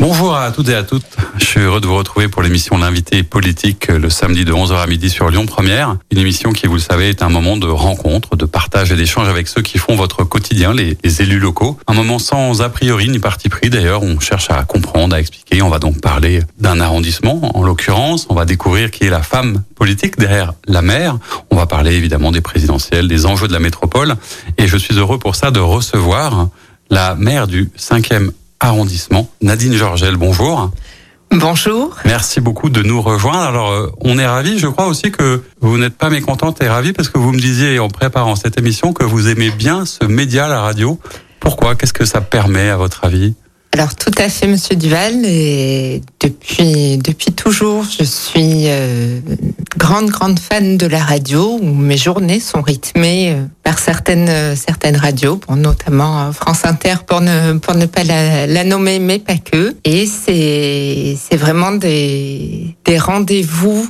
Bonjour à toutes et à toutes. Je suis heureux de vous retrouver pour l'émission L'invité politique le samedi de 11h à midi sur Lyon Première. Une émission qui, vous le savez, est un moment de rencontre, de partage et d'échange avec ceux qui font votre quotidien, les, les élus locaux. Un moment sans a priori ni parti pris d'ailleurs. On cherche à comprendre, à expliquer. On va donc parler d'un arrondissement, en l'occurrence. On va découvrir qui est la femme politique derrière la maire. On va parler évidemment des présidentielles, des enjeux de la métropole. Et je suis heureux pour ça de recevoir la maire du 5e arrondissement. Nadine Georgel, bonjour. Bonjour. Merci beaucoup de nous rejoindre. Alors, euh, on est ravis. Je crois aussi que vous n'êtes pas mécontente et ravie parce que vous me disiez en préparant cette émission que vous aimez bien ce média, la radio. Pourquoi? Qu'est-ce que ça permet à votre avis? Alors tout à fait, Monsieur Duval. Et depuis depuis toujours, je suis euh, grande grande fan de la radio. Où mes journées sont rythmées euh, par certaines euh, certaines radios, bon, notamment euh, France Inter pour ne pour ne pas la, la nommer, mais pas que. Et c'est c'est vraiment des des rendez-vous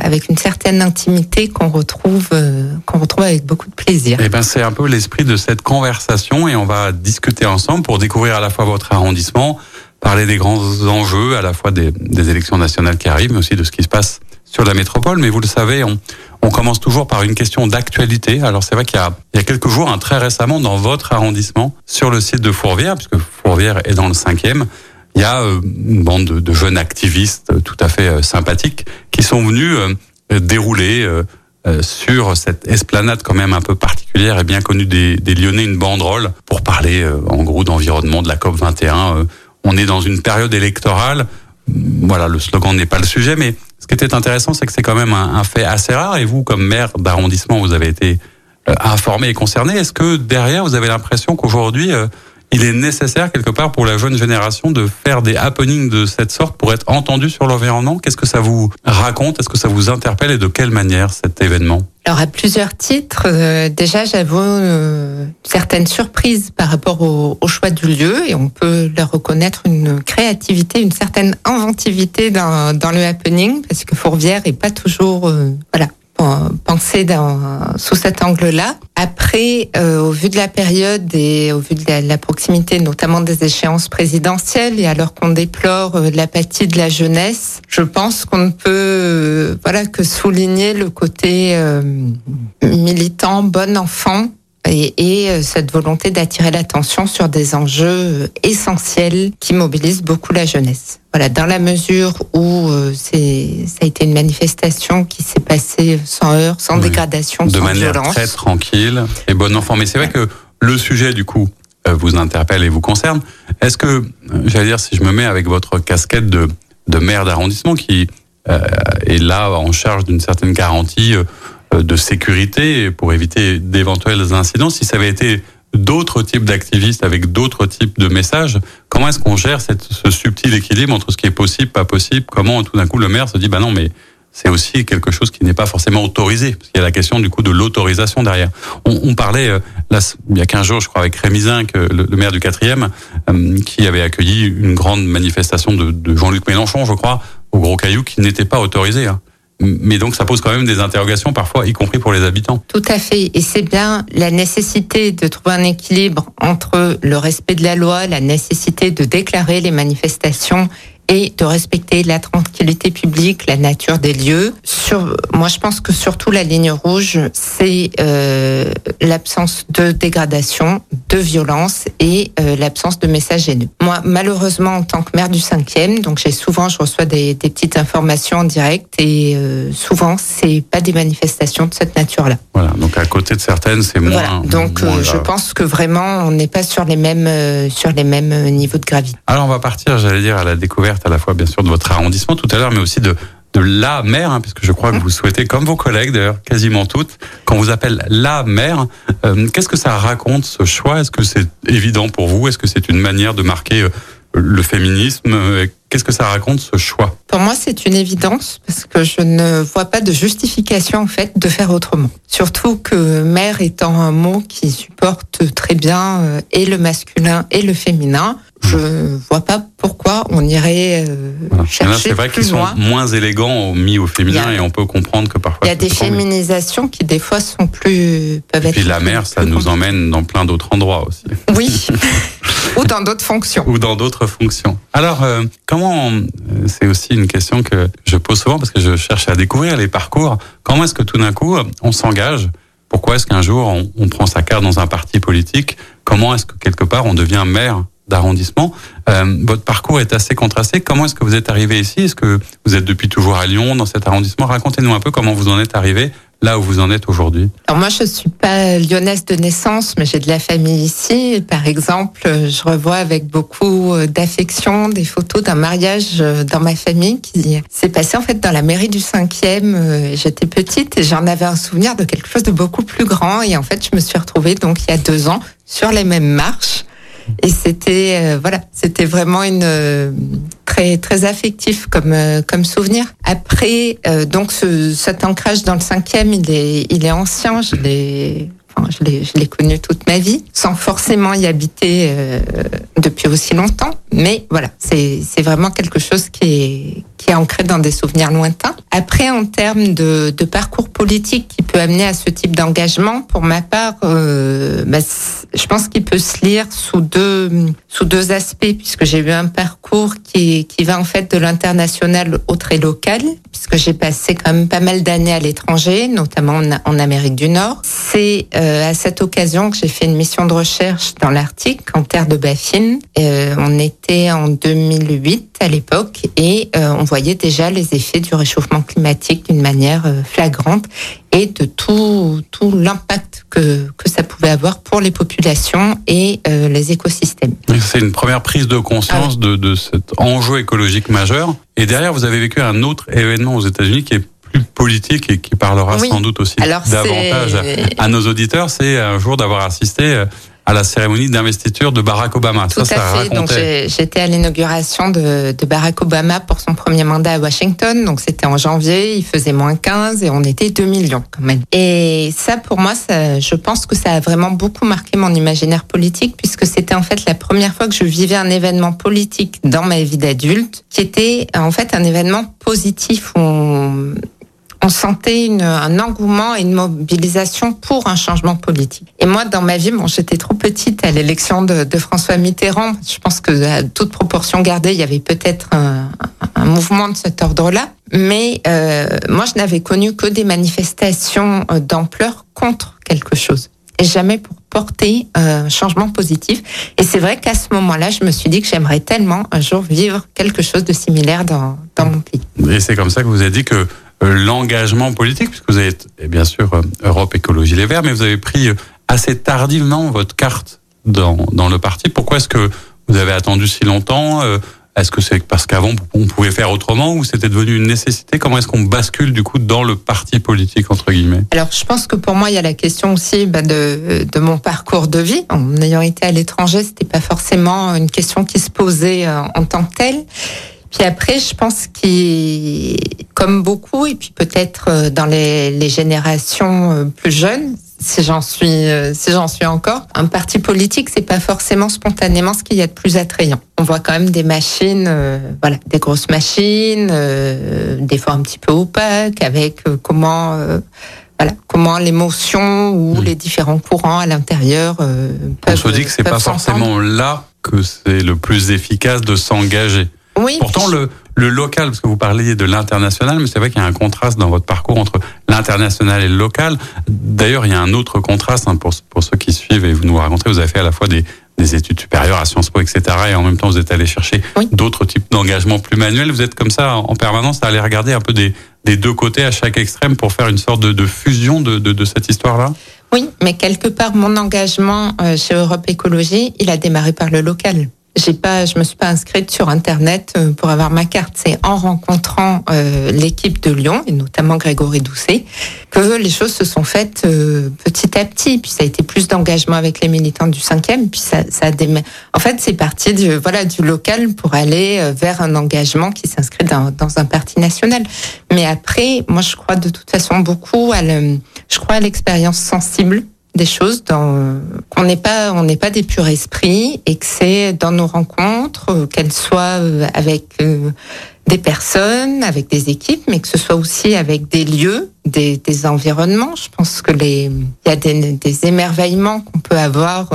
avec une certaine intimité qu'on retrouve qu'on retrouve avec beaucoup de plaisir. Eh ben, c'est un peu l'esprit de cette conversation et on va discuter ensemble pour découvrir à la fois votre arrondissement, parler des grands enjeux, à la fois des, des élections nationales qui arrivent, mais aussi de ce qui se passe sur la métropole. Mais vous le savez, on, on commence toujours par une question d'actualité. Alors c'est vrai qu'il y a, il y a quelques jours, hein, très récemment, dans votre arrondissement, sur le site de Fourvière, puisque Fourvière est dans le cinquième, il y a euh, une bande de, de jeunes activistes euh, tout à fait euh, sympathiques qui sont venus dérouler sur cette esplanade quand même un peu particulière et bien connue des, des Lyonnais une banderole pour parler en gros d'environnement de la COP 21. On est dans une période électorale. Voilà, le slogan n'est pas le sujet, mais ce qui était intéressant, c'est que c'est quand même un, un, fait assez rare. Et vous, comme maire d'arrondissement, vous avez été euh, informé et concerné. Est-ce que derrière, vous avez l'impression qu'aujourd'hui, euh, il est nécessaire quelque part pour la jeune génération de faire des happenings de cette sorte pour être entendu sur l'environnement. Qu'est-ce que ça vous raconte? Est-ce que ça vous interpelle et de quelle manière cet événement? Alors à plusieurs titres, euh, déjà j'avoue euh, certaines surprises par rapport au, choix du lieu et on peut leur reconnaître une créativité, une certaine inventivité dans, dans le happening parce que Fourvière est pas toujours euh, voilà penser dans, sous cet angle-là. Après, euh, au vu de la période et au vu de la, proximité, notamment des échéances présidentielles, et alors qu'on déplore euh, l'apathie de la jeunesse, je pense qu'on ne peut euh, voilà que souligner le côté euh, militant, bon enfant et, et, euh, cette volonté d'attirer l'attention sur des enjeux euh, essentiels qui mobilisent beaucoup la jeunesse. Voilà, dans la mesure où euh, c'est ça a été une manifestation qui s'est passée sans heurts, sans oui. dégradation, de sans manière violence. très tranquille et bon enfant. Mais c'est vrai que le sujet du coup vous interpelle et vous concerne. Est-ce que, j'allais dire, si je me mets avec votre casquette de, de maire d'arrondissement qui euh, est là en charge d'une certaine garantie euh, de sécurité pour éviter d'éventuels incidents. Si ça avait été d'autres types d'activistes avec d'autres types de messages, comment est-ce qu'on gère ce subtil équilibre entre ce qui est possible, pas possible? Comment tout d'un coup le maire se dit bah non mais c'est aussi quelque chose qui n'est pas forcément autorisé parce qu'il y a la question du coup de l'autorisation derrière. On, parlait euh, il y a 15 jours, je crois, avec Rémi Zinc, le, le maire du quatrième, euh, qui avait accueilli une grande manifestation de, Jean-Luc Mélenchon, je crois, au Gros Caillou, qui n'était pas autorisée. Hein. Mais donc ça pose quand même des interrogations parfois, y compris pour les habitants. Tout à fait. Et c'est bien la nécessité de trouver un équilibre entre le respect de la loi, la nécessité de déclarer les manifestations et de respecter la tranquillité publique, la nature des lieux. Sur, moi, je pense que surtout la ligne rouge, c'est euh, l'absence de dégradation, de violence et euh, l'absence de messages haineux. Moi, malheureusement, en tant que maire du 5e, donc j'ai souvent, je reçois des, des, petites informations en direct et euh, souvent, c'est pas des manifestations de cette nature-là. Voilà. Donc à côté de certaines, c'est moins. Voilà. Donc moins je pense que vraiment, on n'est pas sur les mêmes sur les mêmes niveaux de gravité. Alors on va partir, j'allais dire, à la découverte à la fois bien sûr de votre arrondissement tout à l'heure, mais aussi de de la maire, hein, puisque je crois que vous souhaitez, comme vos collègues d'ailleurs, quasiment toutes, qu'on vous appelle la maire. Euh, Qu'est-ce que ça raconte ce choix? Est-ce que c'est évident pour vous? Est-ce que c'est une manière de marquer euh, le féminisme? Qu'est-ce que ça raconte ce choix Pour moi, c'est une évidence parce que je ne vois pas de justification en fait de faire autrement. Surtout que mère étant un mot qui supporte très bien euh, et le masculin et le féminin, je vois pas pourquoi on irait euh, Voilà. chercher C'est vrai qu'ils sont moins élégants mis au féminin a- et on peut comprendre que parfois. Il y a des féminisations qui des fois sont plus peuvent Et être puis la mer, ça nous emmène dans plein d'autres endroits aussi, Oui, ou dans d'autres fonctions. ou dans d'autres fonctions. Alors, euh, comment euh, C'est aussi une question que je pose souvent parce que je cherche à découvrir les parcours. Comment est-ce que tout d'un coup on s'engage? Pourquoi est-ce qu'un jour on, on prend sa carte dans un parti politique? Comment est-ce que quelque part on devient maire? D'arrondissement Euh, Votre parcours est assez contrasté. Comment est-ce que vous êtes arrivé ici? Est-ce que vous êtes depuis toujours à Lyon dans cet arrondissement? Racontez-nous un peu comment vous en êtes arrivé là où vous en êtes aujourd'hui. Alors moi, je suis pas lyonnaise de naissance, mais j'ai de la famille ici. Par exemple, je revois avec beaucoup euh, d'affection des photos d'un mariage euh, dans ma famille qui s'est passé en fait dans la mairie du 5e. Euh, J'étais petite et j'en avais un souvenir de quelque chose de beaucoup plus grand. Et en fait, je me suis retrouvée donc il y a deux ans sur les mêmes marches. Et c'était euh, voilà, c'était vraiment une euh, très très affectif comme euh, comme souvenir. Après, euh, donc ce, cet ancrage dans le cinquième, il est il est ancien. Je l'ai enfin, je l'ai je l'ai connu toute ma vie, sans forcément y habiter euh, depuis aussi longtemps. Mais voilà, c'est c'est vraiment quelque chose qui est qui est ancré dans des souvenirs lointains. Après, en termes de, de parcours politique qui peut amener à ce type d'engagement, pour ma part, euh, bah, je pense qu'il peut se lire sous deux sous deux aspects, puisque j'ai eu un parcours qui qui va en fait de l'international au très local, puisque j'ai passé quand même pas mal d'années à l'étranger, notamment en, en Amérique du Nord. C'est euh, à cette occasion que j'ai fait une mission de recherche dans l'Arctique, en terre de Baffin. Euh, on était en 2008 à l'époque et euh, on voyait déjà les effets du réchauffement climatique d'une manière euh, flagrante et de tout, tout l'impact que, que ça pouvait avoir pour les populations et euh, les écosystèmes. C'est une première prise de conscience Ah de, de cet enjeu écologique majeur. Et derrière, vous avez vécu un autre événement aux États-Unis qui est plus politique et qui parlera Oui. sans doute aussi Alors, davantage à nos auditeurs. C'est un jour d'avoir assisté euh, à la cérémonie d'investiture de Barack Obama. Tout ça, à ça fait. Donc racontait. j'ai- j'étais à l'inauguration de, de Barack Obama pour son premier mandat à Washington. Donc c'était en janvier, il faisait moins 15 et on était 2 millions quand même. Et ça pour moi, ça, je pense que ça a vraiment beaucoup marqué mon imaginaire politique puisque c'était en fait la première fois que je vivais un événement politique dans ma vie d'adulte qui était en fait un événement positif où on, on sentait un engouement et une mobilisation pour un changement politique. Et moi, dans ma vie, bon, j'étais trop petite à l'élection de, François Mitterrand. Je pense que à toute proportion gardée, il y avait peut-être un, mouvement de cet ordre-là. Mais euh, moi, je n'avais connu que des manifestations euh, d'ampleur contre quelque chose. Et jamais pour porter euh, un changement positif. Et c'est vrai qu'à ce moment-là, je me suis dit que j'aimerais tellement un jour vivre quelque chose de similaire dans, dans mon pays. Et c'est comme ça que vous avez dit que l'engagement politique, puisque vous êtes et bien sûr euh, Europe Écologie Les Verts, mais vous avez pris euh, assez tardivement votre carte dans, dans le parti. Pourquoi est-ce que vous avez attendu si longtemps Euh, Est-ce que c'est parce qu'avant on pouvait faire autrement ou c'était devenu une nécessité? Comment est-ce qu'on bascule du coup dans le parti politique entre guillemets? Alors, je pense que pour moi, il y a la question aussi bah, de, de mon parcours de vie. En ayant été à l'étranger, c'était pas forcément une question qui se posait euh, en tant que telle. Puis après, je pense qu'il, comme beaucoup, et puis peut-être euh, dans les, les générations euh, plus jeunes, si j'en suis, euh, si j'en suis encore, un parti politique, c'est pas forcément spontanément ce qu'il y a de plus attrayant. On voit quand même des machines, euh, voilà, des grosses machines, euh, des fois un petit peu opaques, avec euh, comment, euh, voilà, comment l'émotion ou Mm. les différents courants à l'intérieur euh, On peuvent. se dit que c'est pas forcément là que c'est le plus efficace de s'engager. Oui. Pourtant, le, le local, parce que vous parliez de l'international, mais c'est vrai qu'il y a un contraste dans votre parcours entre l'international et le local. D'ailleurs, il y a un autre contraste hein, pour, pour ceux qui suivent et vous nous racontez, vous avez fait à la fois des, des études supérieures à Sciences Po, etc. Et en même temps, vous êtes allé chercher Oui. d'autres types d'engagements plus manuels. Vous êtes comme ça en permanence à aller regarder un peu des, des deux côtés à chaque extrême pour faire une sorte de, de fusion de, de, de cette histoire-là? Oui, mais quelque part, mon engagement euh, chez Europe Écologie, il a démarré par le local. J'ai pas, je me suis pas inscrite sur internet euh, pour avoir ma carte. C'est en rencontrant euh, l'équipe de Lyon et notamment Grégory Doucet que les choses se sont faites euh, petit à petit. Puis ça a été plus d'engagement avec les militants du 5e. Puis ça, ça a En fait, c'est parti du voilà du local pour aller vers un engagement qui s'inscrit dans, dans, un parti national. Mais après, moi, je crois de toute façon beaucoup à le, je crois à l'expérience sensible des choses dans qu'on n'est pas on n'est pas des purs esprits et que c'est dans nos rencontres euh, qu'elles soient euh, avec euh, des personnes, avec des équipes, mais que ce soit aussi avec des lieux, des, des environnements. Je pense que les il y a des, des émerveillements qu'on peut avoir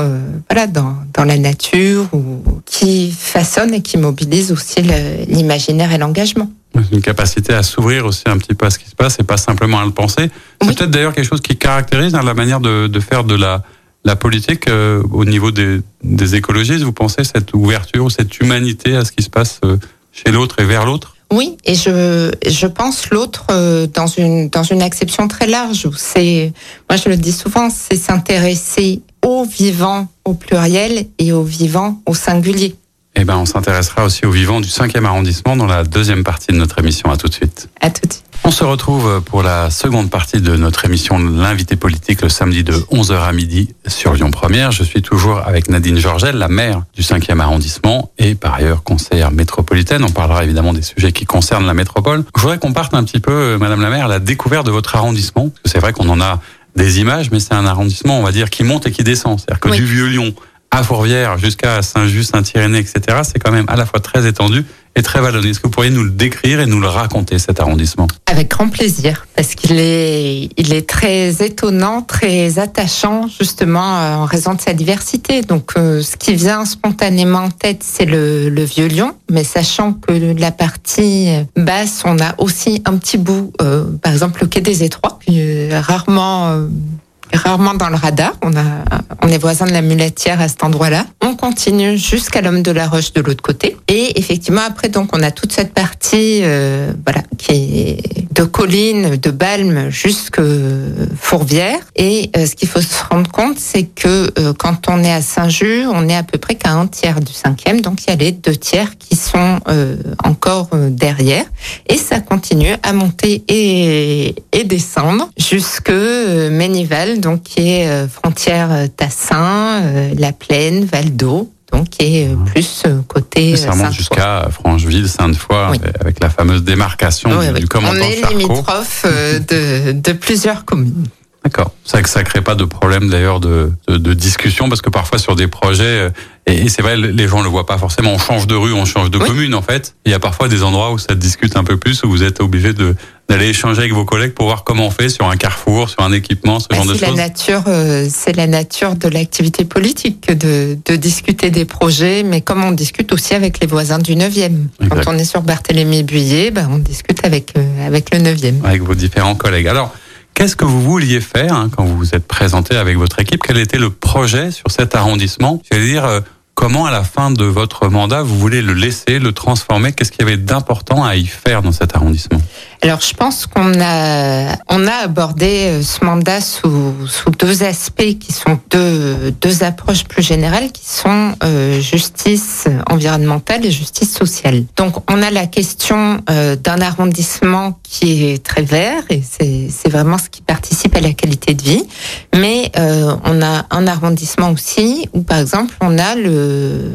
voilà dans, dans la nature ou qui façonnent et qui mobilisent aussi l'imaginaire et l'engagement une capacité à s'ouvrir aussi un petit peu à ce qui se passe et pas simplement à le penser. C'est peut-être d'ailleurs quelque chose qui caractérise hein, la manière de, de, faire de la, la politique euh, au niveau des, des, écologistes. Vous pensez cette ouverture, cette humanité à ce qui se passe euh, chez l'autre et vers l'autre oui, et je, je pense l'autre euh, dans une dans une acception très large. C'est moi je le dis souvent, c'est s'intéresser au vivant au pluriel et au vivant au singulier. Eh ben, on s'intéressera aussi aux vivants du 5e arrondissement dans la deuxième partie de notre émission. À tout de suite. À tout de suite. On se retrouve pour la seconde partie de notre émission L'invité politique le samedi de 11h à midi sur Lyon Première. Je suis toujours avec Nadine Georgel, la maire du 5e arrondissement et par ailleurs conseillère métropolitaine. On parlera évidemment des sujets qui concernent la métropole. Je voudrais qu'on parte un petit peu, euh, Madame la maire, à la découverte de votre arrondissement. C'est vrai qu'on en a des images, mais c'est un arrondissement, on va dire, qui monte et qui descend. C'est-à-dire que du Vieux Lyon à Fourvière jusqu'à Saint-Just, Saint-Irénée, etc., c'est quand même à la fois très étendu et très vallonné. Est-ce que vous pourriez nous le décrire et nous le raconter, cet arrondissement? Avec grand plaisir, parce qu'il est, il est très étonnant, très attachant, justement, euh, en raison de sa diversité. Donc, euh, ce qui vient spontanément en tête, c'est le, Vieux Lyon, mais sachant que la partie basse, on a aussi un petit bout, euh, par exemple, le Quai des Étroits, rarement rarement dans le radar. On a, on est voisin de la muletière à cet endroit-là. On continue jusqu'à l'homme de la Roche de l'autre côté. Et effectivement, après, donc, on a toute cette partie, euh, voilà, qui est de collines, de balmes jusque Fourvière. Et euh, ce qu'il faut se rendre compte, c'est que euh, quand on est à Saint-Just, on est à peu près qu'à un tiers du cinquième. Donc, il y a les deux tiers qui sont encore derrière. Et ça continue à monter et, et descendre jusque Ménival donc qui est euh, frontière euh, Tassin, euh, La Plaine, Val d'Eau donc qui est plus côté. Ça remonte jusqu'à Francheville, Sainte-Foy, avec la fameuse démarcation du, commandant On est limitrophe de, de plusieurs communes. D'accord. Ça ça crée pas de problème d'ailleurs de, de, discussion parce que parfois sur des projets et, c'est vrai les gens le voient pas forcément. On change de rue, on change de commune en fait. Il y a parfois des endroits où ça discute un peu plus où vous êtes obligé de d'aller échanger avec vos collègues pour voir comment on fait sur un carrefour, sur un équipement, ce bah, genre de choses. La nature, euh, c'est la nature de l'activité politique de, de discuter des projets, mais comme on discute aussi avec les voisins du 9e. Quand on est sur Barthélemy Buyer, bah, on discute avec euh, avec le 9e. Avec vos différents collègues. Alors. Qu'est-ce que vous vouliez faire hein, quand vous vous êtes présenté avec votre équipe? Quel était le projet sur cet arrondissement? J'allais dire, euh, comment à la fin de votre mandat, vous voulez le laisser, le transformer? Qu'est-ce qu'il y avait d'important à y faire dans cet arrondissement? Alors, je pense qu'on a on a abordé euh, ce mandat sous, sous deux aspects qui sont deux deux approches plus générales qui sont euh, justice environnementale et justice sociale. Donc, on a la question euh, d'un arrondissement qui est très vert et c'est c'est vraiment ce qui participe à la qualité de vie. Mais euh, on a un arrondissement aussi où, par exemple, on a le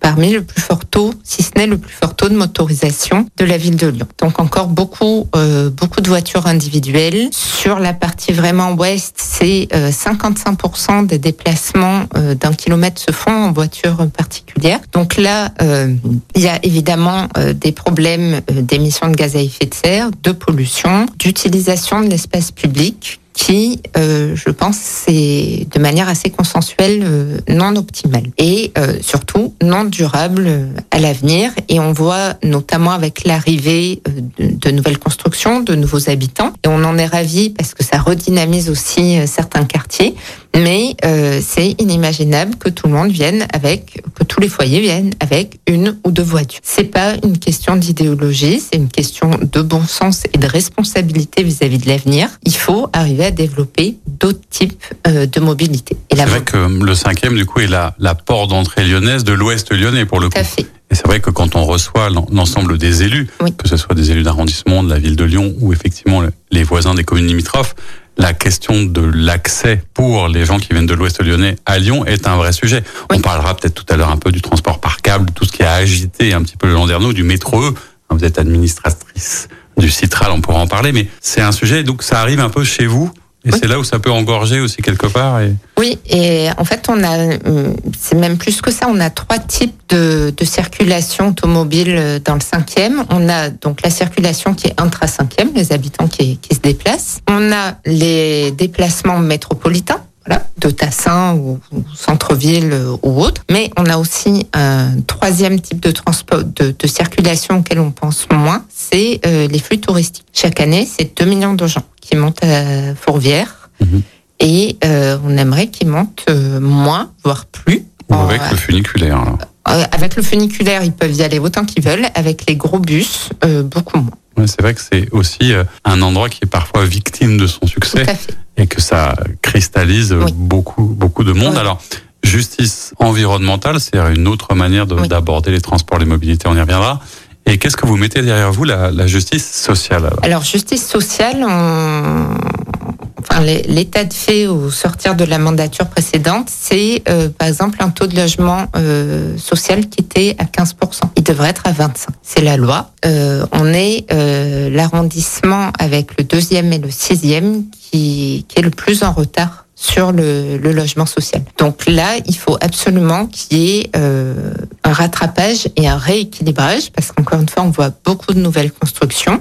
parmi le plus fort taux, si ce n'est le plus fort taux de motorisation de la ville de Lyon. Donc, encore beaucoup euh, beaucoup de voitures individuelles. Sur la partie vraiment ouest, c'est 55% euh, des déplacements euh, d'un kilomètre se font en voiture particulière. Donc là, il y a évidemment des problèmes d'émissions de gaz à effet de serre, de pollution, d'utilisation de l'espace public qui, euh, je pense, c'est de manière assez consensuelle euh, non optimale et euh, surtout non durable à l'avenir. Et on voit notamment avec l'arrivée de, de, nouvelles constructions, de nouveaux habitants, et on en est ravi parce que ça redynamise aussi certains quartiers. Mais euh, c'est inimaginable que tout le monde vienne avec, que tous les foyers viennent avec une ou deux voitures. C'est pas une question d'idéologie, c'est une question de bon sens et de responsabilité vis-à-vis de l'avenir. Il faut arriver à développer d'autres types euh, de mobilité. C'est vrai que le cinquième, du coup, est la, la porte d'entrée lyonnaise de l'Ouest lyonnais, pour le coup. fait. Et c'est vrai que quand on reçoit l'ensemble des élus, que ce soit des élus d'arrondissement, de la ville de Lyon ou effectivement les voisins des communes limitrophes, la question de l'accès pour les gens qui viennent de l'Ouest lyonnais à Lyon est un vrai sujet. On parlera peut-être tout à l'heure un peu du transport par câble, tout ce qui a agité un petit peu le Landerneau, du métro E. Vous êtes administratrice du Citral, on pourra en parler, mais c'est un sujet, donc ça arrive un peu chez vous et c'est là où ça peut engorger aussi quelque part. Et... Oui, et en fait, on a, euh, c'est même plus que ça, on a trois types de, de, circulation automobile euh, dans le cinquième. On a donc la circulation qui est intra-cinquième, les habitants qui, qui se déplacent. On a les déplacements métropolitains. Voilà, de Tassin ou, centre-ville euh, ou autre. Mais on a aussi un troisième type de transport, de, de circulation auquel on pense moins, c'est les flux touristiques. Chaque année, c'est 2 millions de gens qui montent à Fourvière. Mhm. Et euh, on aimerait qu'ils montent euh, moins, voire plus. avec le funiculaire. Euh, avec le funiculaire, ils peuvent y aller autant qu'ils veulent. Avec les gros bus, beaucoup moins. C'est vrai que c'est aussi un endroit qui est parfois victime de son succès et que ça cristallise beaucoup, beaucoup de monde. Alors, justice environnementale, c'est une autre manière d'aborder les transports, les mobilités, on y reviendra. Et qu'est-ce que vous mettez derrière vous, la, la justice sociale alors, justice sociale, on... enfin, l'état de fait au sortir de la mandature précédente, c'est euh, par exemple un taux de logement euh, social qui était à 15%. Il devrait être à 25%. C'est la loi. Euh, on est euh, l'arrondissement avec le deuxième et le sixième qui, qui est le plus en retard sur le, le, logement social. Donc là, il faut absolument qu'il y ait euh, un rattrapage et un rééquilibrage, parce qu'encore une fois, on voit beaucoup de nouvelles constructions.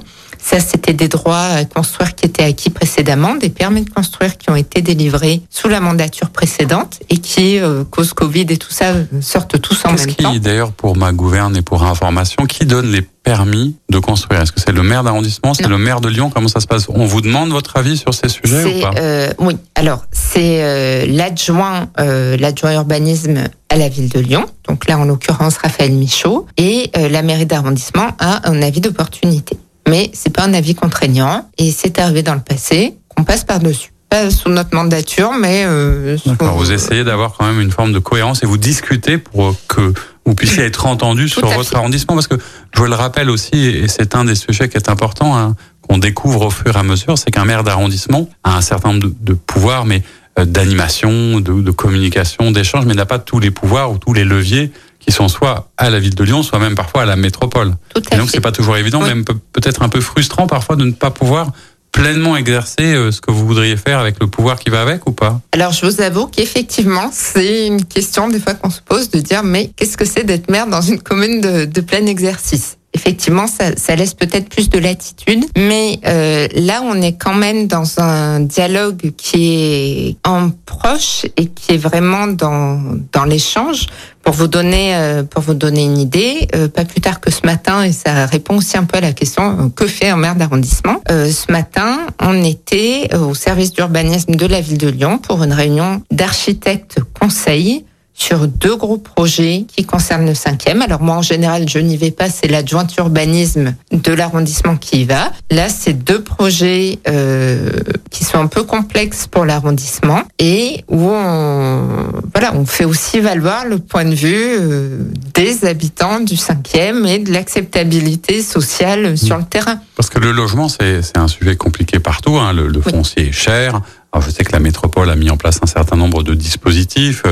Ça, c'était des droits à construire qui étaient acquis précédemment, des permis de construire qui ont été délivrés sous la mandature précédente et qui, euh, cause Covid et tout ça, sortent tous en même qui, temps. D'ailleurs, pour ma gouverne et pour information, qui donne les permis de construire? Est-ce que c'est le maire d'arrondissement? C'est le maire de Lyon? Comment ça se passe? On vous demande votre avis sur ces sujets ou pas? euh, Oui, alors c'est euh, l'adjoint, euh, l'adjoint urbanisme à la ville de Lyon, donc là en l'occurrence Raphaël Michaud, et euh, la mairie d'arrondissement a un avis d'opportunité mais c'est pas un avis contraignant et c'est arrivé dans le passé qu'on passe par-dessus. Pas sous notre mandature, mais euh, Vous essayez d'avoir quand même une forme de cohérence et vous discutez pour que vous puissiez être entendu sur votre arrondissement, parce que je le rappelle aussi, et c'est un des sujets qui est important, hein, qu'on découvre au fur et à mesure, c'est qu'un maire d'arrondissement a un certain nombre de, de pouvoirs, mais euh, d'animation, de, de communication, d'échange, mais n'a pas tous les pouvoirs ou tous les leviers qui sont soit à la ville de Lyon, soit même parfois à la métropole. Tout à et donc c'est pas toujours évident, même peut-être un peu frustrant parfois de ne pas pouvoir pleinement exercer euh, ce que vous voudriez faire avec le pouvoir qui va avec ou pas? Alors je vous avoue qu'effectivement c'est une question des fois qu'on se pose de dire mais qu'est-ce que c'est d'être maire dans une commune de, de plein exercice? Effectivement, ça, ça laisse peut-être plus de latitude. Mais euh, là, on est quand même dans un dialogue qui est en proche et qui est vraiment dans, dans l'échange. Pour vous donner, euh, pour vous donner une idée, euh, pas plus tard que ce matin, et ça répond aussi un peu à la question euh, que fait un maire d'arrondissement. Ce matin, on était au service d'urbanisme de la ville de Lyon pour une réunion d'architectes conseils sur deux gros projets qui concernent le cinquième. Alors moi, en général, je n'y vais pas, c'est l'adjointe urbanisme de l'arrondissement qui y va. Là, c'est deux projets euh, qui sont un peu complexes pour l'arrondissement et où on, voilà, on fait aussi valoir le point de vue euh, des habitants du cinquième et de l'acceptabilité sociale sur le terrain. Parce que le logement, c'est un sujet compliqué partout. Hein. Le, le foncier oui. est cher. Alors je sais que la métropole a mis en place un certain nombre de dispositifs.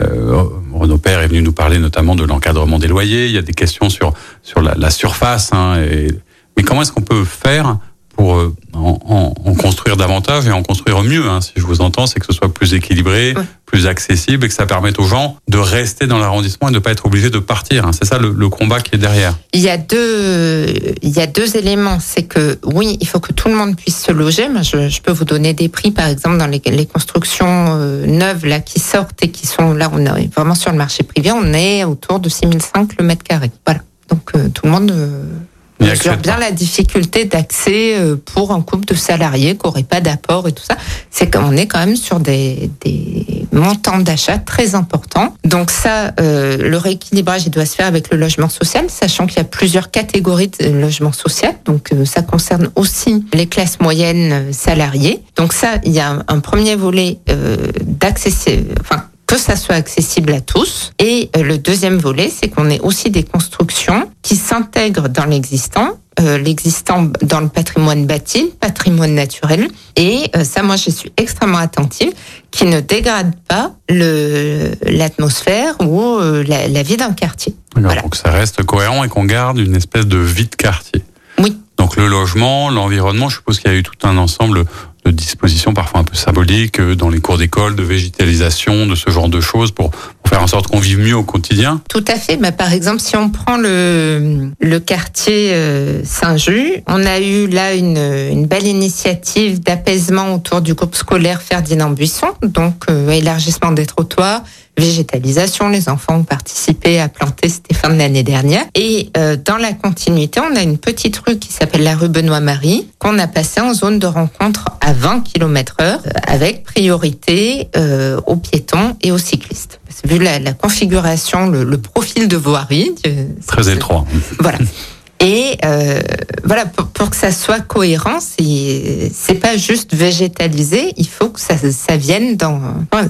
Euh, Renaud Père est venu nous parler notamment de l'encadrement des loyers. Il y a des questions sur sur la, la surface. Hein, et... Mais comment est-ce qu'on peut faire pour euh, en, en, en, construire davantage et en construire mieux hein, Si je vous entends, c'est que ce soit plus équilibré. Plus accessible et que ça permette aux gens de rester dans l'arrondissement et de ne pas être obligés de partir. Hein. C'est ça le, le, combat qui est derrière. Il y a deux, il y a deux éléments. C'est que oui, il faut que tout le monde puisse se loger. Moi, je, je peux vous donner des prix, par exemple, dans les, les constructions euh, neuves là qui sortent et qui sont là, on est vraiment sur le marché privé, on est autour de 6005 le mètre carré. Voilà. Donc euh, tout le monde mesure bien la difficulté d'accès euh, pour un couple de salariés qui n'auraient pas d'apport et tout ça. C'est qu'on est quand même sur des, des montants d'achat très importants. Donc ça, euh, le rééquilibrage, il doit se faire avec le logement social, sachant qu'il y a plusieurs catégories de logement social. Donc euh, ça concerne aussi les classes moyennes salariées. Donc ça, il y a un, premier volet euh, d'accès, enfin que ça soit accessible à tous. Et euh, le deuxième volet, c'est qu'on ait aussi des constructions qui s'intègrent dans l'existant, euh, l'existant dans le patrimoine bâti, patrimoine naturel. Et euh, ça, moi, je suis extrêmement attentive, qui ne dégrade pas l'atmosphère ou la, la, vie d'un quartier. Voilà. Donc ça reste cohérent et qu'on garde une espèce de vie de quartier. Oui. Donc le logement, l'environnement, je suppose qu'il y a eu tout un ensemble de dispositions parfois un peu symboliques euh, dans les cours d'école, de végétalisation, de ce genre de choses pour, faire en sorte qu'on vive mieux au quotidien Tout à fait. Mais par exemple, si on prend le, le quartier euh, Saint-Just, on a eu là une, une belle initiative d'apaisement autour du groupe scolaire Ferdinand Buisson, donc euh, élargissement des trottoirs, végétalisation. Les enfants ont participé à planter, c'était fin de l'année dernière. Et euh, dans la continuité, on a une petite rue qui s'appelle la rue Benoît-Marie, qu'on a passée en zone de rencontre à 20 km heure, euh, avec priorité euh, aux piétons et aux cyclistes. Vu la, la configuration, le, le, profil de voirie. Très étroit. Voilà. Et euh, voilà, pour, que ça soit cohérent, c'est pas juste végétalisé. Il faut que ça, ça vienne dans.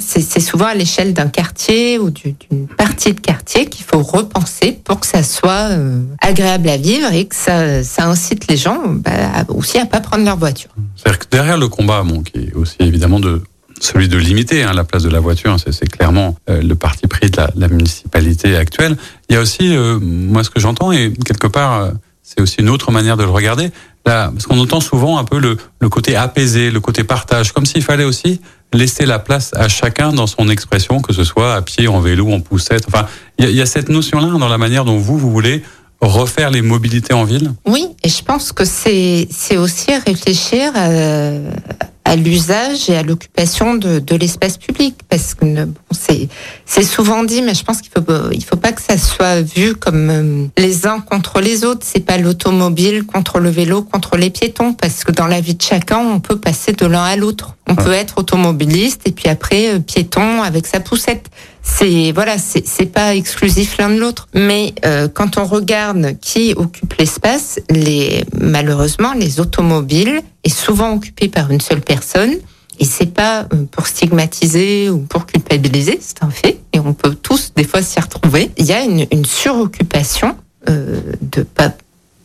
C'est souvent à l'échelle d'un quartier ou d'une partie de quartier qu'il faut repenser pour que ça soit euh, agréable à vivre et que ça, ça incite les gens bah, aussi à pas prendre leur voiture. C'est-à-dire que derrière le combat, bon, qui est aussi évidemment de celui de limiter hein, la place de la voiture, c'est clairement euh, le parti pris de la, la, municipalité actuelle. Il y a aussi, euh, moi ce que j'entends, et quelque part, euh, c'est aussi une autre manière de le regarder, là, parce qu'on entend souvent un peu le, le, côté apaisé, le côté partage, comme s'il fallait aussi laisser la place à chacun dans son expression, que ce soit à pied, en vélo, en poussette. Enfin, il y, y, a cette notion-là dans la manière dont vous, vous voulez refaire les mobilités en ville? Oui, et je pense que c'est aussi réfléchir à, à l'usage et à l'occupation de, de l'espace public. Parce que bon, c'est c'est souvent dit mais je pense qu'il faut il faut pas que ça soit vu comme euh, les uns contre les autres. C'est pas l'automobile contre le vélo contre les piétons. Parce que dans la vie de chacun on peut passer de l'un à l'autre. On peut être automobiliste et puis après euh, piéton avec sa poussette c'est voilà c'est pas exclusif l'un de l'autre mais euh, quand on regarde qui occupe l'espace les malheureusement les automobiles est souvent occupé par une seule personne. Et c'est pas euh, pour stigmatiser ou pour culpabiliser, c'est un fait. Et on peut tous des fois s'y retrouver. Il y a une, une suroccupation euh, de pas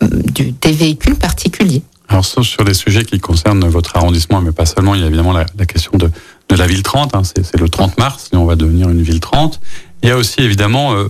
du, des véhicules particuliers. Alors sauf sur les sujets qui concernent votre arrondissement, mais pas seulement, il y a évidemment la question de, de la ville 30, hein, c'est le 30 mars, et on va devenir une ville 30. Il y a aussi évidemment, euh,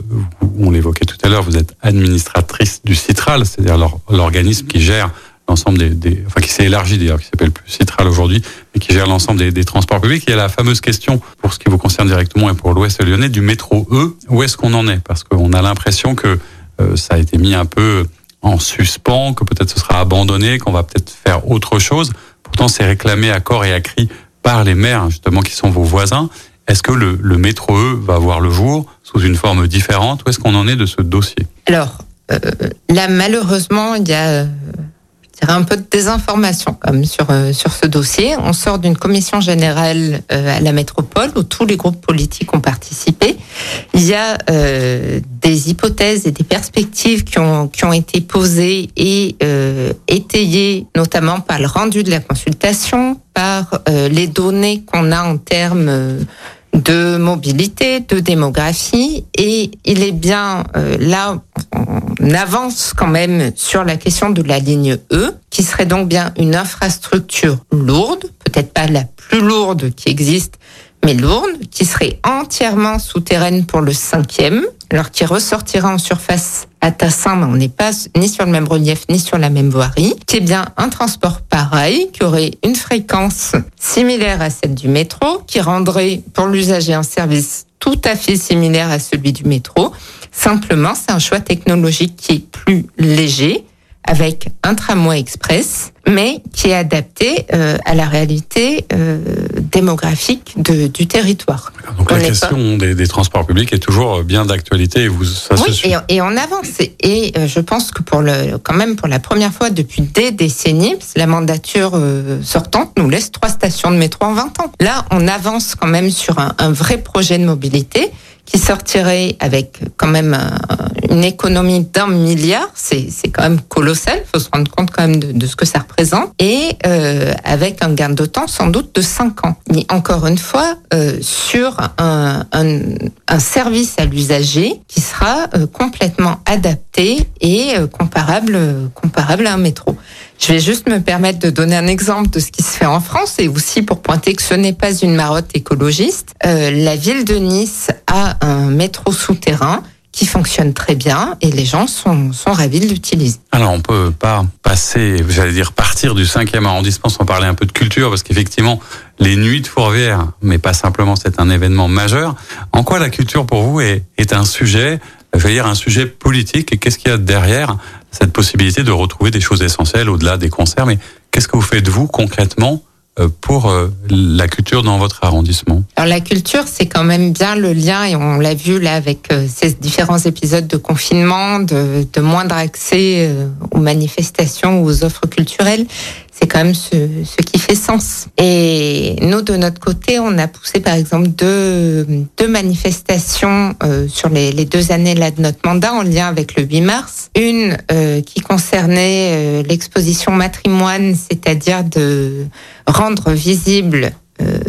on l'évoquait tout à l'heure, vous êtes administratrice du Citral, c'est-à-dire l'organisme qui gère l'ensemble des, des, enfin qui s'est élargi d'ailleurs, qui s'appelle plus Citral aujourd'hui, et qui gère l'ensemble des, des, transports publics. Il y a la fameuse question, pour ce qui vous concerne directement et pour l'Ouest lyonnais, du métro E. Où est-ce qu'on en est? Parce qu'on a l'impression que euh, ça a été mis un peu en suspens, que peut-être ce sera abandonné, qu'on va peut-être faire autre chose. Pourtant, c'est réclamé à corps et à cri par les maires, justement, qui sont vos voisins. Est-ce que le, métro E va voir le jour sous une forme différente? Où est-ce qu'on en est de ce dossier? Alors, euh, là, malheureusement, il y a un peu de désinformation sur euh, sur ce dossier. On sort d'une commission générale euh, à la métropole où tous les groupes politiques ont participé. Il y a euh, des hypothèses et des perspectives qui ont qui ont été posées et euh, étayées notamment par le rendu de la consultation, par euh, les données qu'on a en termes de mobilité, de démographie, et il est bien euh, là, on avance quand même sur la question de la ligne E, qui serait donc bien une infrastructure lourde, peut-être pas la plus lourde qui existe, mais lourde, qui serait entièrement souterraine pour le cinquième, alors qui ressortira en surface à Tassin, on n'est pas ni sur le même relief ni sur la même voirie, qui est bien un transport pareil, qui aurait une fréquence similaire à celle du métro, qui rendrait pour l'usager un service tout à fait similaire à celui du métro. Simplement, c'est un choix technologique qui est plus léger, avec un tramway express, mais qui est adapté euh, à la réalité euh, démographique de, du territoire. Donc la question des, des, transports publics est toujours bien d'actualité et vous ça oui, se et, et, on avance. Et euh, je pense que pour le, quand même pour la première fois depuis des décennies, la mandature euh, sortante nous laisse trois stations de métro en 20 ans. Là, on avance quand même sur un, un vrai projet de mobilité qui sortirait avec quand même un, une économie d'un milliard, c'est quand même colossal, il faut se rendre compte quand même de, de ce que ça représente, et euh, avec un gain de temps sans doute de 5 ans. Mais encore une fois, euh, sur un, un, un, service à l'usager qui sera euh, complètement adapté et euh, comparable, comparable à un métro. Je vais juste me permettre de donner un exemple de ce qui se fait en France et aussi pour pointer que ce n'est pas une marotte écologiste. Euh, la ville de Nice a un métro souterrain qui fonctionne très bien et les gens sont, ravis de l'utiliser. Alors on peut pas passer, j'allais dire partir du 5e arrondissement sans parler un peu de culture parce qu'effectivement les nuits de Fourvière, mais pas simplement c'est un événement majeur. En quoi la culture pour vous est, est un sujet, je vais dire un sujet politique? Et qu'est-ce qu'il y a derrière cette possibilité de retrouver des choses essentielles au-delà des concerts. Mais qu'est-ce que vous faites vous concrètement pour la culture dans votre arrondissement? Alors la culture, c'est quand même bien le lien, et on l'a vu là avec ces différents épisodes de confinement, de, de moindre accès aux manifestations aux offres culturelles. C'est quand même ce, ce, qui fait sens. Et nous, de notre côté, on a poussé par exemple deux, deux manifestations euh, sur les, les, deux années là de notre mandat en lien avec le 8 mars. Une euh, qui concernait euh, l'exposition matrimoine, c'est-à-dire de rendre visible euh,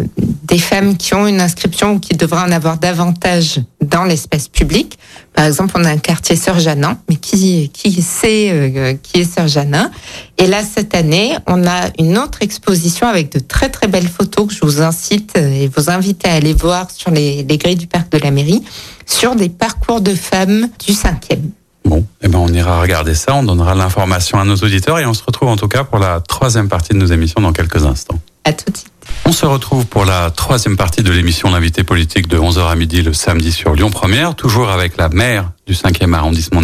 des femmes qui ont une inscription ou qui devraient en avoir davantage dans l'espace public. Par exemple, on a un quartier Sœur Janin, mais qui, qui sait euh, qui est Sœur Janin? Et là, cette année, on a une autre exposition avec de très très belles photos que je vous incite et vous invite à aller voir sur les, les grilles du parc de la mairie, sur des parcours de femmes du 5e. Bon, eh ben on ira regarder ça, on donnera l'information à nos auditeurs et on se retrouve en tout cas pour la troisième partie de nos émissions dans quelques instants. À tout de suite. On se retrouve pour la troisième partie de l'émission L'invité politique de 11h à midi le samedi sur Lyon Première, toujours avec la maire du 5e arrondissement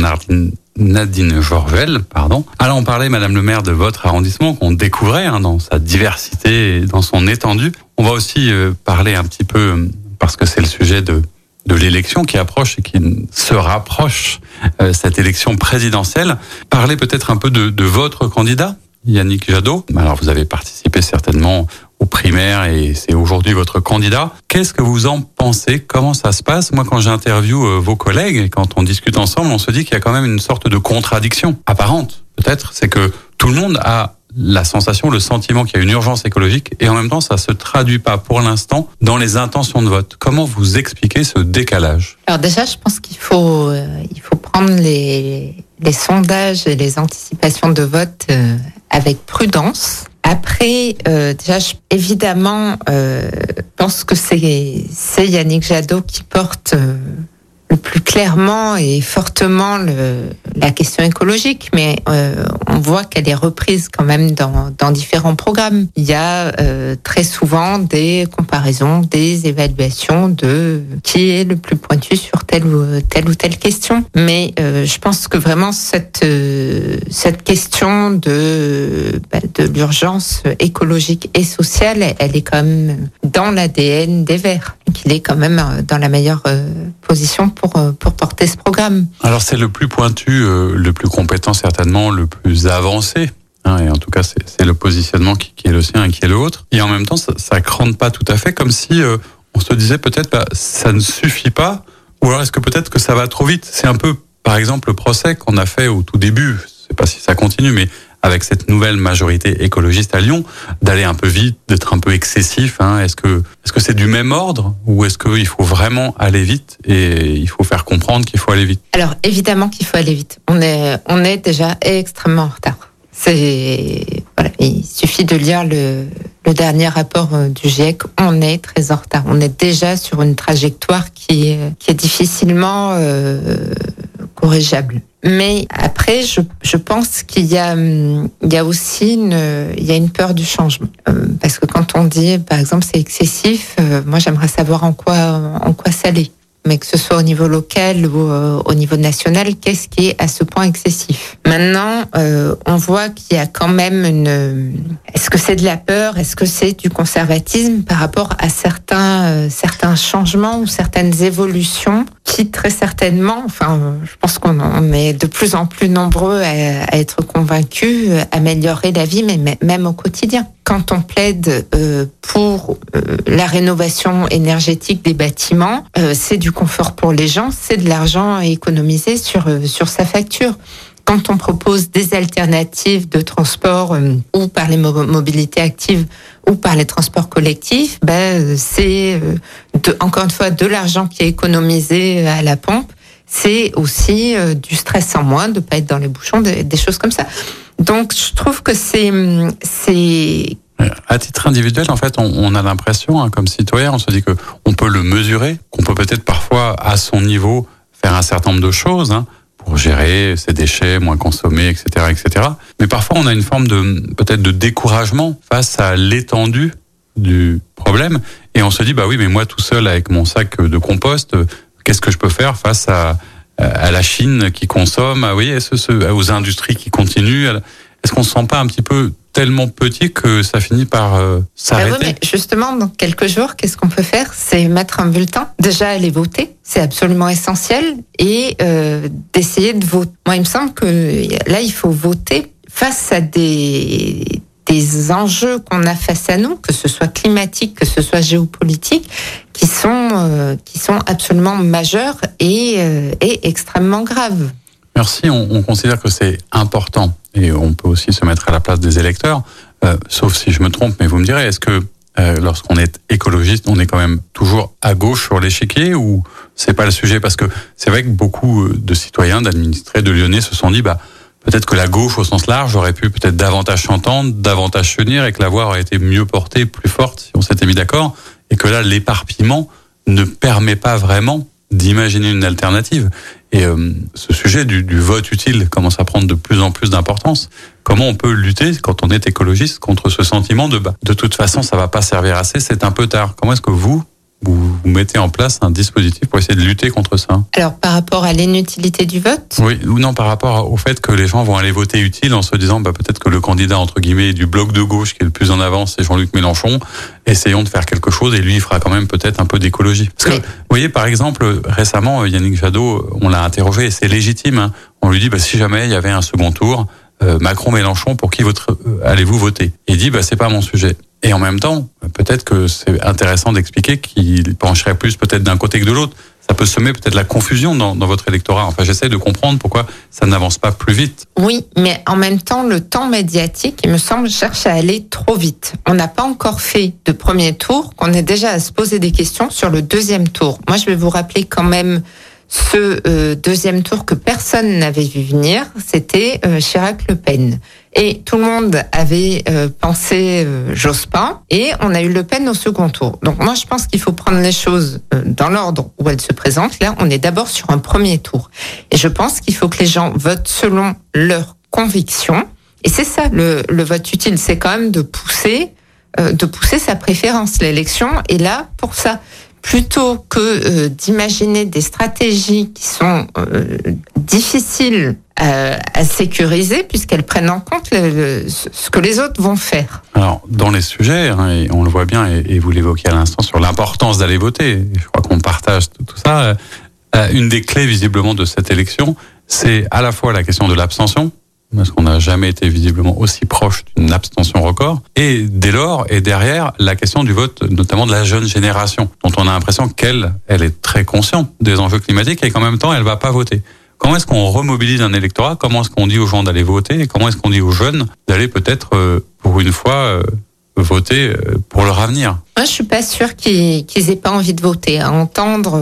Nadine, Jorvel, pardon. Alors on parlait, Madame le maire, de votre arrondissement qu'on découvrait hein, dans sa diversité et dans son étendue. On va aussi euh, parler un petit peu, parce que c'est le sujet de de l'élection qui approche et qui se rapproche, euh, cette élection présidentielle. Parlez peut-être un peu de, de, votre candidat, Yannick Jadot. Alors vous avez participé certainement aux primaires et c'est aujourd'hui votre candidat. Qu'est-ce que vous en pensez? Comment ça se passe? Moi, quand j'interviewe euh, vos collègues, quand on discute ensemble, on se dit qu'il y a quand même une sorte de contradiction apparente, peut-être. C'est que tout le monde a la sensation, le sentiment qu'il y a une urgence écologique et en même temps ça se traduit pas pour l'instant dans les intentions de vote. Comment vous expliquez ce décalage? Alors déjà, je pense qu'il faut euh, il faut prendre les les sondages et les anticipations de vote euh, avec prudence. Après, euh, déjà, évidemment, euh, pense que c'est c'est Yannick Jadot qui porte le plus clairement et fortement le, la question écologique, mais euh, on voit qu'elle est reprise quand même dans, dans différents programmes. Il y a euh, très souvent des comparaisons, des évaluations de qui est le plus pointu sur telle ou telle ou telle question. Mais euh, je pense que vraiment cette cette question de bah, de l'urgence écologique et sociale, elle est quand même dans l'ADN des Verts, qu'il est quand même dans la meilleure position pour, pour porter ce programme. Alors c'est le plus pointu, euh, le plus compétent certainement, le plus avancé. Hein, et en tout cas, c'est le positionnement qui, est le sien et qui est le vôtre. Et en même temps, ça ne crante pas tout à fait, comme si euh, on se disait peut-être bah, ça ne suffit pas, ou alors est-ce que peut-être que ça va trop vite? C'est un peu, par exemple, le procès qu'on a fait au tout début. Je sais pas si ça continue, mais avec cette nouvelle majorité écologiste à Lyon, d'aller un peu vite, d'être un peu excessif. Hein. Est-ce que est-ce que c'est du même ordre ou est-ce qu'il faut vraiment aller vite et il faut faire comprendre qu'il faut aller vite? Alors évidemment qu'il faut aller vite. On est on est déjà extrêmement en retard. C'est voilà, il suffit de lire le, le dernier rapport du GIEC. On est très en retard. On est déjà sur une trajectoire qui est, qui est difficilement euh, Mais après, je, je pense qu'il y a, il y a aussi une, il y a une peur du changement. Euh, parce que quand on dit, par exemple, c'est excessif, euh, moi j'aimerais savoir en quoi, en quoi ça l'est. Mais que ce soit au niveau local ou euh, au niveau national, qu'est-ce qui est à ce point excessif? Maintenant, euh, on voit qu'il y a quand même une. Est-ce que c'est de la peur? Est-ce que c'est du conservatisme par rapport à certains euh, certains changements ou certaines évolutions qui très certainement, enfin, je pense qu'on est de plus en plus nombreux à, être convaincus, améliorer la vie, mais même au quotidien? Quand on plaide euh, pour euh, la rénovation énergétique des bâtiments, euh, c'est du confort pour les gens, c'est de l'argent à économiser sur sur sa facture quand on propose des alternatives de transport ou par les mobilités actives ou par les transports collectifs, ben, c'est encore une fois de l'argent qui est économisé à la pompe. C'est aussi du stress en moins de pas être dans les bouchons, des choses comme ça. Donc, je trouve que c'est. À titre individuel, en fait, on, a l'impression, hein, comme citoyen, on se dit que on peut le mesurer, qu'on peut peut-être parfois, à son niveau, faire un certain nombre de choses. Hein, pour gérer ses déchets, moins consommer, etc., etc. Mais parfois, on a une forme de peut-être de découragement face à l'étendue du problème, et on se dit bah oui, mais moi tout seul avec mon sac de compost, qu'est-ce que je peux faire face à à la Chine qui consomme, à, oui, aux industries qui continuent. Est-ce qu'on se sent pas un petit peu tellement petit que ça finit par euh, s'arrêter? mais Justement, dans quelques jours, qu'est-ce qu'on peut faire? C'est mettre un bulletin. Déjà, aller voter, c'est absolument essentiel, et euh, d'essayer de voter. Moi, il me semble que là, il faut voter face à des des enjeux qu'on a face à nous, que ce soit climatique, que ce soit géopolitique, qui sont euh, qui sont absolument majeurs et, euh, extrêmement graves. Merci. On, on considère que c'est important et on peut aussi se mettre à la place des électeurs, euh, sauf si je me trompe. Mais vous me direz, est-ce que lorsqu'on est écologiste, on est quand même toujours à gauche sur l'échiquier ou c'est pas le sujet? Parce que c'est vrai que beaucoup de citoyens, d'administrés, de Lyonnais se sont dit, bah peut-être que la gauche au sens large aurait pu peut-être davantage s'entendre, davantage s'unir et que la voix aurait été mieux portée, plus forte si on s'était mis d'accord et que là l'éparpillement ne permet pas vraiment d'imaginer une alternative. Et euh, ce sujet du, du, vote utile commence à prendre de plus en plus d'importance. Comment on peut lutter quand on est écologiste contre ce sentiment de bah, de toute façon ça va pas servir assez, c'est un peu tard. Comment est-ce que vous vous, mettez en place un dispositif pour essayer de lutter contre ça Alors par rapport à l'inutilité du vote? Oui, ou non par rapport au fait que les gens vont aller voter utile en se disant bah, peut-être que le candidat entre guillemets du bloc de gauche qui est le plus en avance c'est Jean-Luc Mélenchon. Essayons de faire quelque chose et lui il fera quand même peut-être un peu d'écologie. Parce que vous voyez par exemple récemment Yannick Jadot, on l'a interrogé et c'est légitime. Hein. On lui dit bah, si jamais il y avait un second tour, euh, Macron-Mélenchon, pour qui votre, euh, allez-vous voter? Il dit bah c'est pas mon sujet. Et en même temps, peut-être que c'est intéressant d'expliquer qu'il pencherait plus peut-être d'un côté que de l'autre. Ça peut semer peut-être la confusion dans, votre électorat. Enfin, j'essaie de comprendre pourquoi ça n'avance pas plus vite. Oui, mais en même temps, le temps médiatique, il me semble, cherche à aller trop vite. On n'a pas encore fait de premier tour, qu'on est déjà à se poser des questions sur le deuxième tour. Moi, je vais vous rappeler quand même ce euh, deuxième tour que personne n'avait vu venir, c'était euh, Chirac-Le Pen. Et tout le monde avait euh, pensé Jospin, et on a eu Le Pen au second tour. Donc moi, je pense qu'il faut prendre les choses dans l'ordre où elles se présentent. Là, on est d'abord sur un premier tour. Et je pense qu'il faut que les gens votent selon leurs convictions. Et c'est ça, le, le vote utile, c'est quand même de pousser de pousser sa préférence. L'élection est là pour ça plutôt que euh, d'imaginer des stratégies qui sont euh, difficiles à, à, sécuriser puisqu'elles prennent en compte le, ce que les autres vont faire. Alors, dans les sujets, hein, et on le voit bien, et, vous l'évoquez à l'instant sur l'importance d'aller voter, je crois qu'on partage tout, ça, euh, une des clés visiblement de cette élection, c'est à la fois la question de l'abstention, parce qu'on n'a jamais été visiblement aussi proche d'une abstention record. Et dès lors, et derrière, la question du vote, notamment de la jeune génération, dont on a l'impression qu'elle, elle est très consciente des enjeux climatiques et qu'en même temps, elle va pas voter. Comment est-ce qu'on remobilise un électorat? Comment est-ce qu'on dit aux gens d'aller voter? Et comment est-ce qu'on dit aux jeunes d'aller peut-être, euh, pour une fois, euh, voter euh, pour leur avenir? Moi, je suis pas sûre qu'ils qu'ils aient pas envie de voter. À entendre,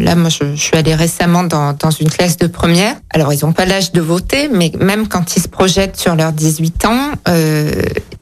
là, moi, je, suis allée récemment dans, dans une classe de première. Alors, ils n'ont pas l'âge de voter, mais même quand ils se projettent sur leurs 18 ans, euh,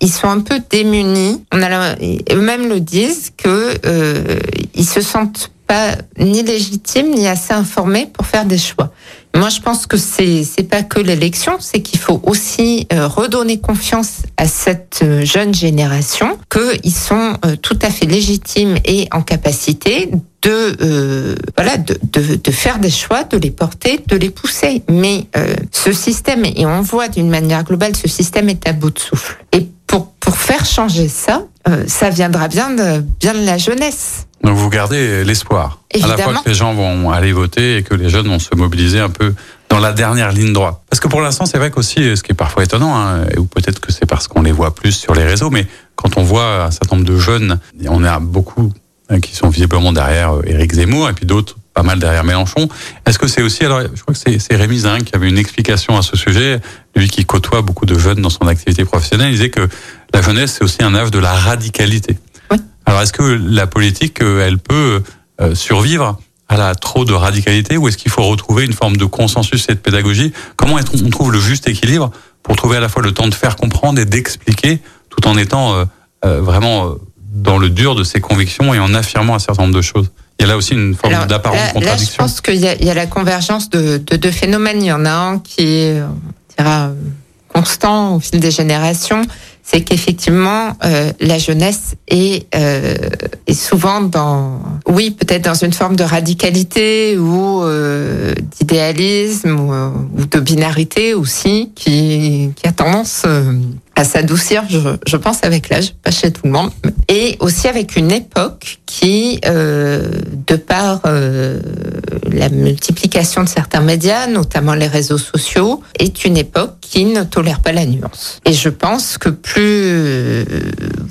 ils sont un peu démunis. Eux-mêmes le disent que euh, ils se sentent pas ni légitimes ni assez informés pour faire des choix. Moi, je pense que c'est c'est pas que l'élection, c'est qu'il faut aussi euh, redonner confiance à cette euh, jeune génération qu'ils sont euh, tout à fait légitimes et en capacité de euh, voilà de, de, de, faire des choix, de les porter, de les pousser. Mais euh, ce système et on voit d'une manière globale, ce système est à bout de souffle. Et pour pour faire changer ça, euh, ça viendra bien de bien de la jeunesse. Donc vous gardez l'espoir. À la fois que les gens vont aller voter et que les jeunes vont se mobiliser un peu dans la dernière ligne droite. Parce que pour l'instant, c'est vrai qu'aussi, ce qui est parfois étonnant, hein, ou peut-être que c'est parce qu'on les voit plus sur les réseaux, mais quand on voit un certain nombre de jeunes, on a beaucoup hein, qui sont visiblement derrière euh, Éric Zemmour et puis d'autres pas mal derrière Mélenchon. Est-ce que c'est aussi, alors je crois que c'est Rémi Zin qui avait une explication à ce sujet, lui qui côtoie beaucoup de jeunes dans son activité professionnelle, il disait que la jeunesse c'est aussi un âge de la radicalité. Oui. Alors est-ce que la politique, euh, elle peut euh, survivre à la trop de radicalité ou est-ce qu'il faut retrouver une forme de consensus et de pédagogie? Comment est-ce on trouve le juste équilibre pour trouver à la fois le temps de faire comprendre et d'expliquer tout en étant euh, euh, vraiment dans le dur de ses convictions et en affirmant un certain nombre de choses? Il y a là aussi une forme d'apparente contradiction. Là, je pense qu'il y, y, a la convergence de, de deux phénomènes. Il y en a un qui est, on dira, constant au fil des générations, c'est qu'effectivement euh, la jeunesse est, euh, est souvent dans, oui, peut-être dans une forme de radicalité ou euh, d'idéalisme ou, ou, de binarité aussi, qui, qui a tendance à s'adoucir, je, je, pense, avec l'âge, pas chez tout le monde, et aussi avec une époque qui, euh, de par euh, la multiplication de certains médias, notamment les réseaux sociaux, est une époque qui ne tolère pas la nuance. Et je pense que plus, euh,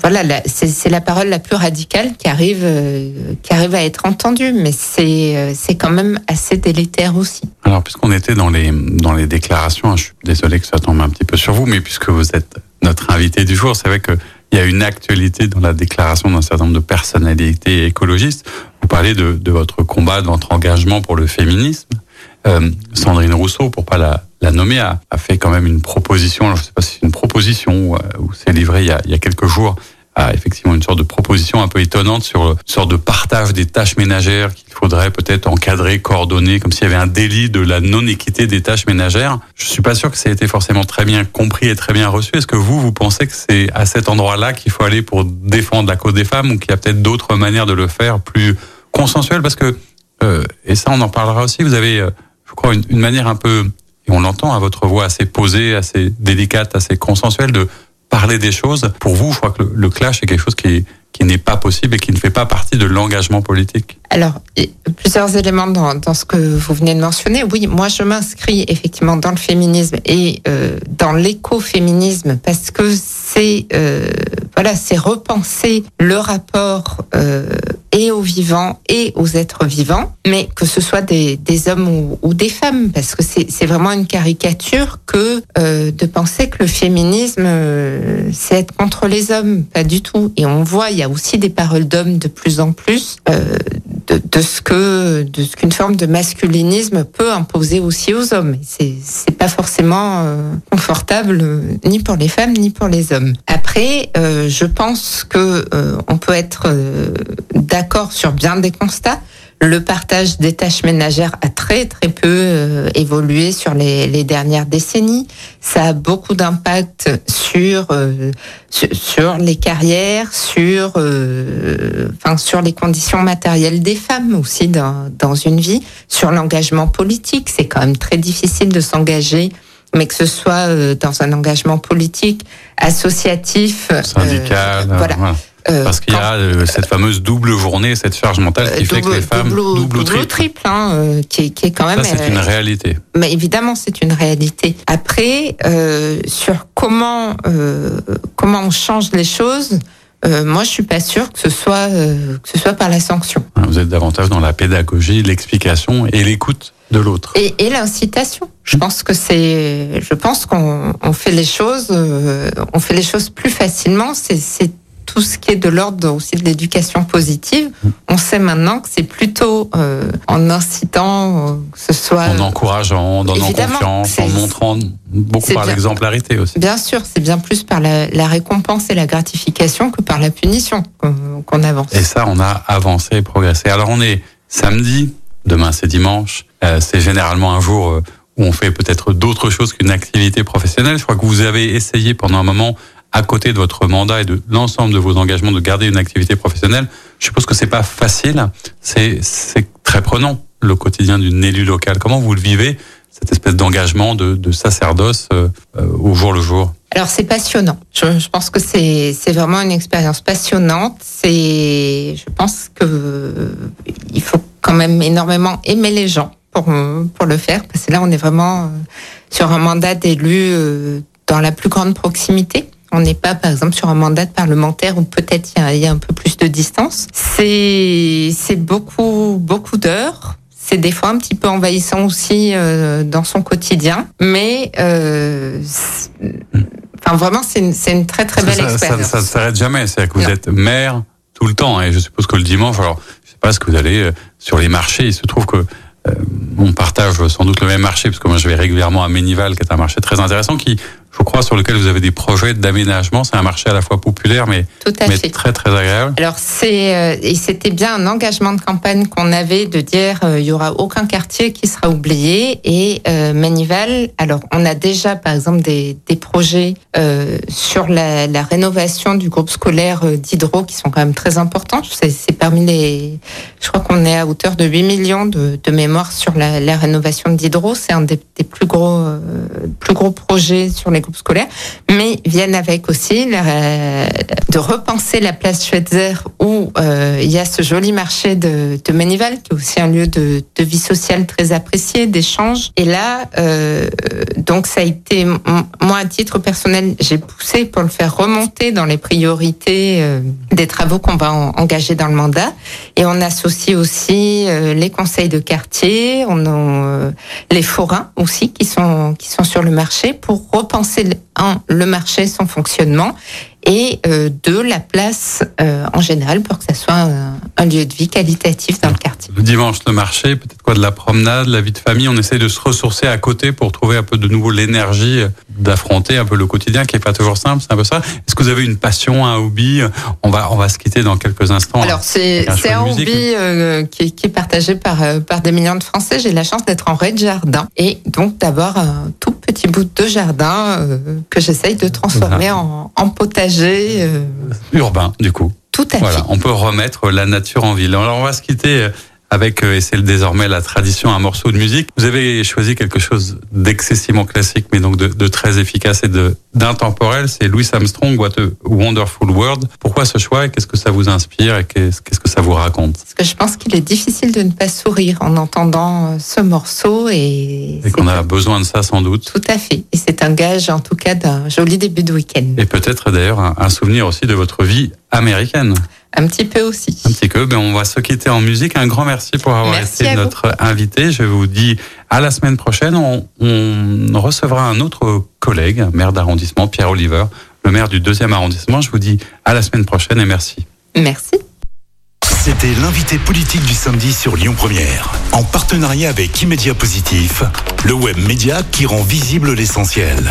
voilà, c'est la parole la plus radicale qui arrive, euh, qui arrive à être entendue, mais c'est euh, c'est quand même assez délétère aussi. Alors, puisqu'on était dans les dans les déclarations, je suis désolé que ça tombe un petit peu sur vous, mais puisque vous êtes notre invité du jour, c'est vrai que il y a une actualité dans la déclaration d'un certain nombre de personnalités écologistes. Vous parlez de, de votre combat, de votre engagement pour le féminisme. Euh, Sandrine Rousseau, pour pas la, la nommer, a, fait quand même une proposition. Alors je sais pas si c'est une proposition ou, c'est livré il y, a, il y a quelques jours a effectivement une sorte de proposition un peu étonnante sur une sorte de partage des tâches ménagères qu'il faudrait peut-être encadrer, coordonner, comme s'il y avait un délit de la non-équité des tâches ménagères. Je suis pas sûr que ça ait été forcément très bien compris et très bien reçu. Est-ce que vous, vous pensez que c'est à cet endroit-là qu'il faut aller pour défendre la cause des femmes ou qu'il y a peut-être d'autres manières de le faire plus consensuelles? Parce que, euh, et ça on en parlera aussi, vous avez, euh, je crois, une, une manière un peu, et on l'entend à votre voix assez posée, assez délicate, assez consensuelle de parler des choses. Pour vous, je crois que le, le clash est quelque chose qui, qui n'est pas possible et qui ne fait pas partie de l'engagement politique. Alors, plusieurs éléments dans, ce que vous venez de mentionner. Oui, moi, je m'inscris effectivement dans le féminisme et euh, dans l'écoféminisme parce que c'est euh, voilà, c'est repenser le rapport euh, et aux vivants et aux êtres vivants, mais que ce soit des, hommes ou, ou, des femmes, parce que c'est vraiment une caricature que de penser que le féminisme c'est être contre les hommes, pas du tout. Et on voit, il y a aussi des paroles d'hommes de plus en plus euh, de, ce que de ce qu'une forme de masculinisme peut imposer aussi aux hommes. C'est c'est pas forcément euh, confortable euh, ni pour les femmes ni pour les hommes. Après, je pense que on peut être d'accord sur bien des constats. Le partage des tâches ménagères a très très peu euh, évolué sur les, les, dernières décennies. Ça a beaucoup d'impact sur, euh, sur, sur les carrières, sur euh, enfin sur les conditions matérielles des femmes aussi dans dans une vie, sur l'engagement politique. C'est quand même très difficile de s'engager mais que ce soit dans un engagement politique, associatif, syndical, voilà. voilà. Euh, Parce qu'il y a euh, cette fameuse double journée, cette charge mentale qui double, fait que les femmes double, double, double triple, triple hein, euh, qui, est, qui, est, quand même. Ça c'est une réalité. Mais évidemment c'est une réalité. Après sur comment comment on change les choses. Euh, moi, je suis pas sûre que ce soit euh, que ce soit par la sanction. Vous êtes davantage dans la pédagogie, l'explication et l'écoute de l'autre. Et, et l'incitation. Je pense que c'est, je pense qu'on on fait les choses, euh, on fait les choses plus facilement. C'est tout ce qui est de l'ordre aussi de l'éducation positive. On sait maintenant que c'est plutôt euh, en incitant, euh, que ce soit... En encourageant, en donnant confiance, en montrant beaucoup par l'exemplarité aussi. Bien sûr, c'est bien plus par la, la, récompense et la gratification que par la punition qu'on qu avance. Et ça, on a avancé et progressé. Alors on est samedi, demain c'est dimanche, euh, c'est généralement un jour où on fait peut-être d'autres choses qu'une activité professionnelle. Je crois que vous avez essayé pendant un moment, à côté de votre mandat et de l'ensemble de vos engagements, de garder une activité professionnelle. Je suppose que c'est pas facile. C'est très prenant le quotidien d'une élue locale. Comment vous le vivez cette espèce d'engagement de, de, sacerdoce euh, euh, au jour le jour? Alors c'est passionnant. Je, je, pense que c'est vraiment une expérience passionnante. C'est je pense que euh, il faut quand même énormément aimer les gens pour pour le faire parce que là on est vraiment sur un mandat d'élu dans la plus grande proximité. On n'est pas, par exemple, sur un mandat de parlementaire où peut-être il y, y, a un peu plus de distance. C'est beaucoup beaucoup d'heures c'est des fois un petit peu envahissant aussi euh, dans son quotidien, mais euh, enfin vraiment c'est une, une, très très belle ça, expérience. Ça ne s'arrête jamais, c'est-à-dire que vous non. êtes maire tout le temps et je suppose que le dimanche, alors je sais pas ce que vous allez euh, sur les marchés, il se trouve que euh, on partage sans doute le même marché, parce que moi je vais régulièrement à Ménival, qui est un marché très intéressant, qui, je crois, sur lequel vous avez des projets d'aménagement. C'est un marché à la fois populaire, mais, mais très très agréable. Alors c'est euh, et c'était bien un engagement de campagne qu'on avait de dire euh, il y aura aucun quartier qui sera oublié et euh, Ménival. Alors on a déjà par exemple des, des projets euh, sur la, la, rénovation du groupe scolaire d'Hydro qui sont quand même très importants. C'est parmi les, je crois qu'on est à hauteur de 8 millions de, de mémoire sur la, la rénovation d'Hydro. C'est un des, des, plus gros plus gros projets sur les groupes scolaires, mais viennent avec aussi la, de repenser la place Schweitzer où euh, il y a ce joli marché de, de Manival, qui est aussi un lieu de, de vie sociale très apprécié, d'échange. Et là, euh, donc ça a été, moi à titre personnel, j'ai poussé pour le faire remonter dans les priorités euh, des travaux qu'on va en, engager dans le mandat. Et on associe aussi euh, les conseils de quartier, on euh, les forains aussi qui sont qui sont sur le marché pour repenser un le marché, son fonctionnement et euh, deux, la place euh, en général pour que ça soit un, un, lieu de vie qualitatif dans le quartier. Le dimanche, le marché, peut-être quoi de la promenade, la vie de famille, on essaye de se ressourcer à côté pour trouver un peu de nouveau l'énergie d'affronter un peu le quotidien qui est pas toujours simple, c'est un peu ça. Est-ce que vous avez une passion, un hobby On va on va se quitter dans quelques instants. Alors c'est c'est un hobby euh, qui, qui, est partagé par par des millions de Français. J'ai la chance d'être en rez-de-jardin et donc d'avoir un tout petit bout de jardin que j'essaye de transformer en, en potager euh... urbain, du coup. Tout à voilà, fait. On peut remettre la nature en ville. Alors on va se quitter avec, et c'est désormais la tradition, un morceau de musique. Vous avez choisi quelque chose d'excessivement classique, mais donc de, de très efficace et de d'intemporel. C'est Louis Armstrong, What a Wonderful World. Pourquoi ce choix et qu'est-ce que ça vous inspire et qu'est-ce que ça vous raconte? Parce que je pense qu'il est difficile de ne pas sourire en entendant ce morceau et. Et qu'on a besoin de ça sans doute. Tout à fait. Et c'est un gage, en tout cas, d'un joli début de week-end. Et peut-être d'ailleurs un, un souvenir aussi de votre vie américaine. Un petit peu aussi. Un petit peu. Ben, on va se quitter en musique. Un grand merci pour avoir merci été notre invité. Je vous dis à la semaine prochaine. On, on recevra un autre collègue, maire d'arrondissement, Pierre Oliver, le maire du deuxième arrondissement. Je vous dis à la semaine prochaine et merci. Merci. C'était l'invité politique du samedi sur Lyon Première, en partenariat avec Immédia Positif, le web média qui rend visible l'essentiel.